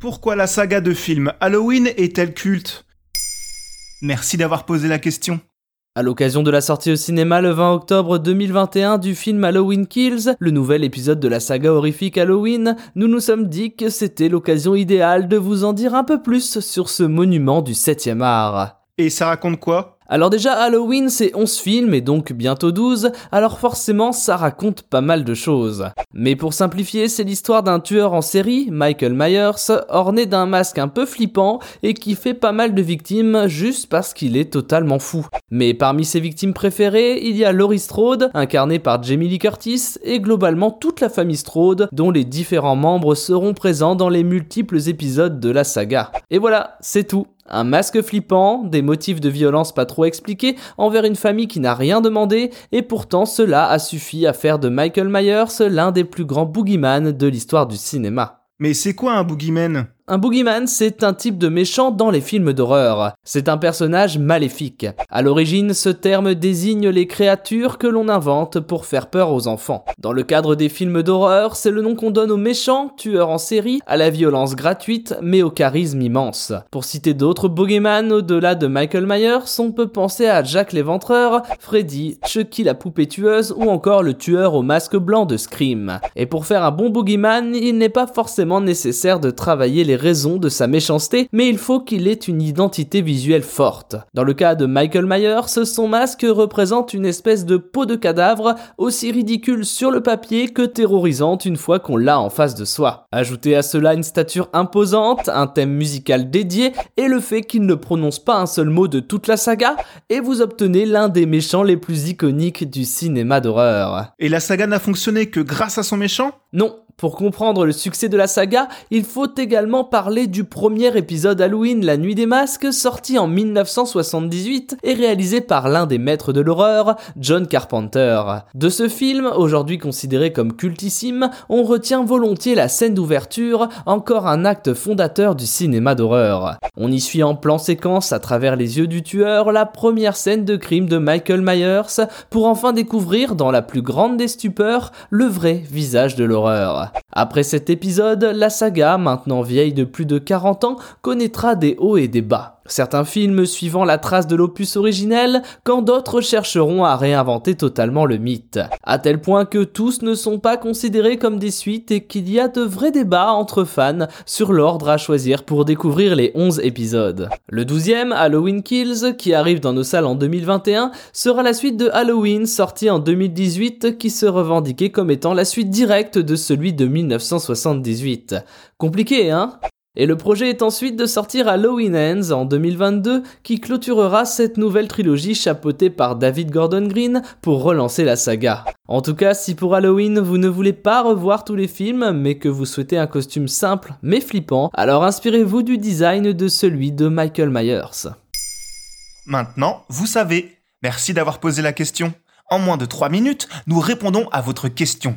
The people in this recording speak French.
Pourquoi la saga de films Halloween est-elle culte? Merci d'avoir posé la question. À l'occasion de la sortie au cinéma le 20 octobre 2021 du film Halloween Kills, le nouvel épisode de la saga horrifique Halloween, nous nous sommes dit que c'était l'occasion idéale de vous en dire un peu plus sur ce monument du 7e art. Et ça raconte quoi? Alors déjà Halloween c'est 11 films et donc bientôt 12, alors forcément ça raconte pas mal de choses. Mais pour simplifier, c'est l'histoire d'un tueur en série, Michael Myers, orné d'un masque un peu flippant et qui fait pas mal de victimes juste parce qu'il est totalement fou. Mais parmi ses victimes préférées, il y a Laurie Strode, incarnée par Jamie Lee Curtis, et globalement toute la famille Strode, dont les différents membres seront présents dans les multiples épisodes de la saga. Et voilà, c'est tout. Un masque flippant, des motifs de violence pas trop expliqués envers une famille qui n'a rien demandé, et pourtant cela a suffi à faire de Michael Myers l'un des plus grands boogeyman de l'histoire du cinéma. Mais c'est quoi un boogeyman? Un boogeyman, c'est un type de méchant dans les films d'horreur. C'est un personnage maléfique. À l'origine, ce terme désigne les créatures que l'on invente pour faire peur aux enfants. Dans le cadre des films d'horreur, c'est le nom qu'on donne aux méchants, tueurs en série, à la violence gratuite, mais au charisme immense. Pour citer d'autres boogeyman au-delà de Michael Myers, on peut penser à Jack l'éventreur, Freddy, Chucky la poupée tueuse ou encore le tueur au masque blanc de Scream. Et pour faire un bon boogeyman, il n'est pas forcément nécessaire de travailler les raisons de sa méchanceté, mais il faut qu'il ait une identité visuelle forte. Dans le cas de Michael Myers, son masque représente une espèce de peau de cadavre aussi ridicule sur le papier que terrorisante une fois qu'on l'a en face de soi. Ajoutez à cela une stature imposante, un thème musical dédié et le fait qu'il ne prononce pas un seul mot de toute la saga, et vous obtenez l'un des méchants les plus iconiques du cinéma d'horreur. Et la saga n'a fonctionné que grâce à son méchant? Non, pour comprendre le succès de la saga, il faut également parler du premier épisode Halloween La Nuit des Masques sorti en 1978 et réalisé par l'un des maîtres de l'horreur, John Carpenter. De ce film, aujourd'hui considéré comme cultissime, on retient volontiers la scène d'ouverture, encore un acte fondateur du cinéma d'horreur. On y suit en plan séquence à travers les yeux du tueur la première scène de crime de Michael Myers pour enfin découvrir dans la plus grande des stupeurs le vrai visage de l'horreur. Après cet épisode, la saga, maintenant vieille de plus de 40 ans, connaîtra des hauts et des bas. Certains films suivant la trace de l'opus originel, quand d'autres chercheront à réinventer totalement le mythe. À tel point que tous ne sont pas considérés comme des suites et qu'il y a de vrais débats entre fans sur l'ordre à choisir pour découvrir les 11 épisodes. Le 12e, Halloween Kills, qui arrive dans nos salles en 2021, sera la suite de Halloween sorti en 2018 qui se revendiquait comme étant la suite directe de celui de 1978. Compliqué, hein? Et le projet est ensuite de sortir Halloween Ends en 2022 qui clôturera cette nouvelle trilogie chapeautée par David Gordon Green pour relancer la saga. En tout cas, si pour Halloween vous ne voulez pas revoir tous les films mais que vous souhaitez un costume simple mais flippant, alors inspirez-vous du design de celui de Michael Myers. Maintenant, vous savez. Merci d'avoir posé la question. En moins de 3 minutes, nous répondons à votre question.